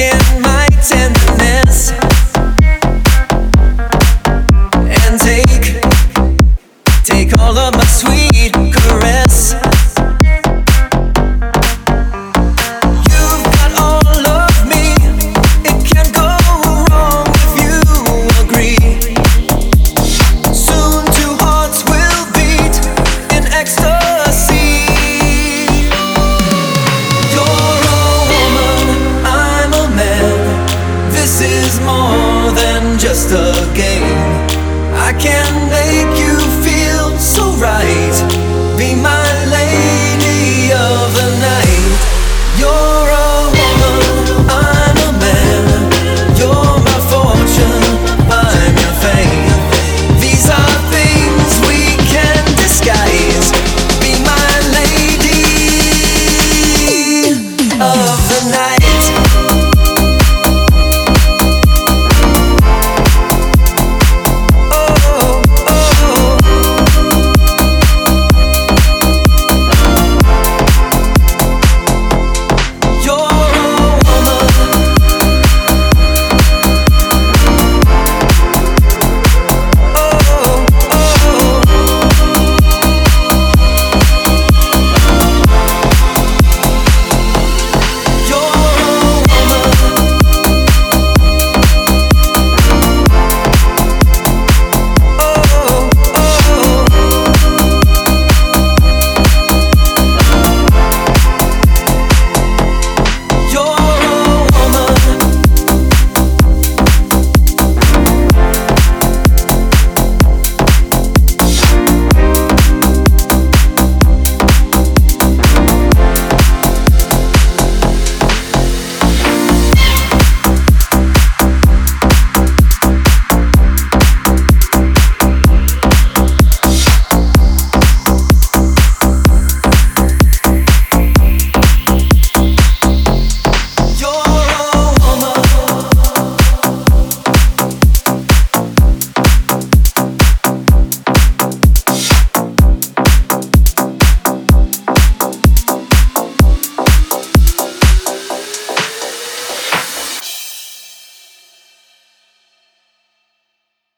taking my tenderness. of the night.